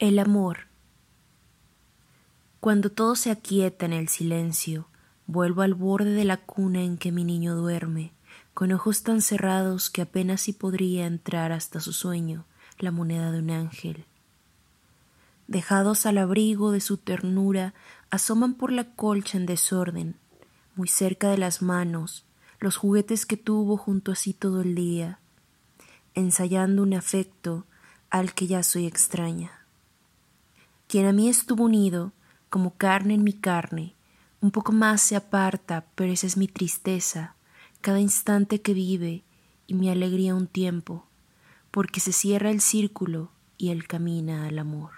El amor. Cuando todo se aquieta en el silencio, vuelvo al borde de la cuna en que mi niño duerme, con ojos tan cerrados que apenas si podría entrar hasta su sueño la moneda de un ángel. Dejados al abrigo de su ternura, asoman por la colcha en desorden, muy cerca de las manos, los juguetes que tuvo junto a sí todo el día, ensayando un afecto al que ya soy extraña. Quien a mí estuvo unido, como carne en mi carne, un poco más se aparta, pero esa es mi tristeza, cada instante que vive y mi alegría un tiempo, porque se cierra el círculo y él camina al amor.